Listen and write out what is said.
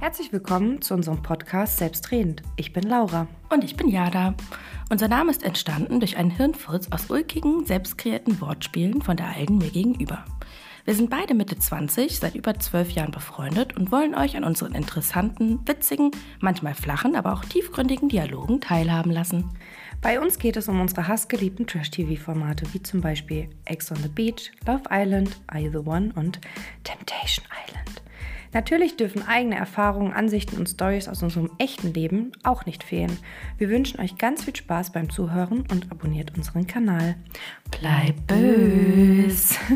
Herzlich willkommen zu unserem Podcast Selbstredend. Ich bin Laura. Und ich bin Jada. Unser Name ist entstanden durch einen Hirnfurz aus ulkigen, selbstkreierten Wortspielen von der Alten mir gegenüber. Wir sind beide Mitte 20, seit über zwölf Jahren befreundet und wollen euch an unseren interessanten, witzigen, manchmal flachen, aber auch tiefgründigen Dialogen teilhaben lassen. Bei uns geht es um unsere hassgeliebten Trash-TV-Formate wie zum Beispiel Ex on the Beach, Love Island, Are You the One und Temptation Island. Natürlich dürfen eigene Erfahrungen, Ansichten und Stories aus unserem echten Leben auch nicht fehlen. Wir wünschen euch ganz viel Spaß beim Zuhören und abonniert unseren Kanal. Bleib bös!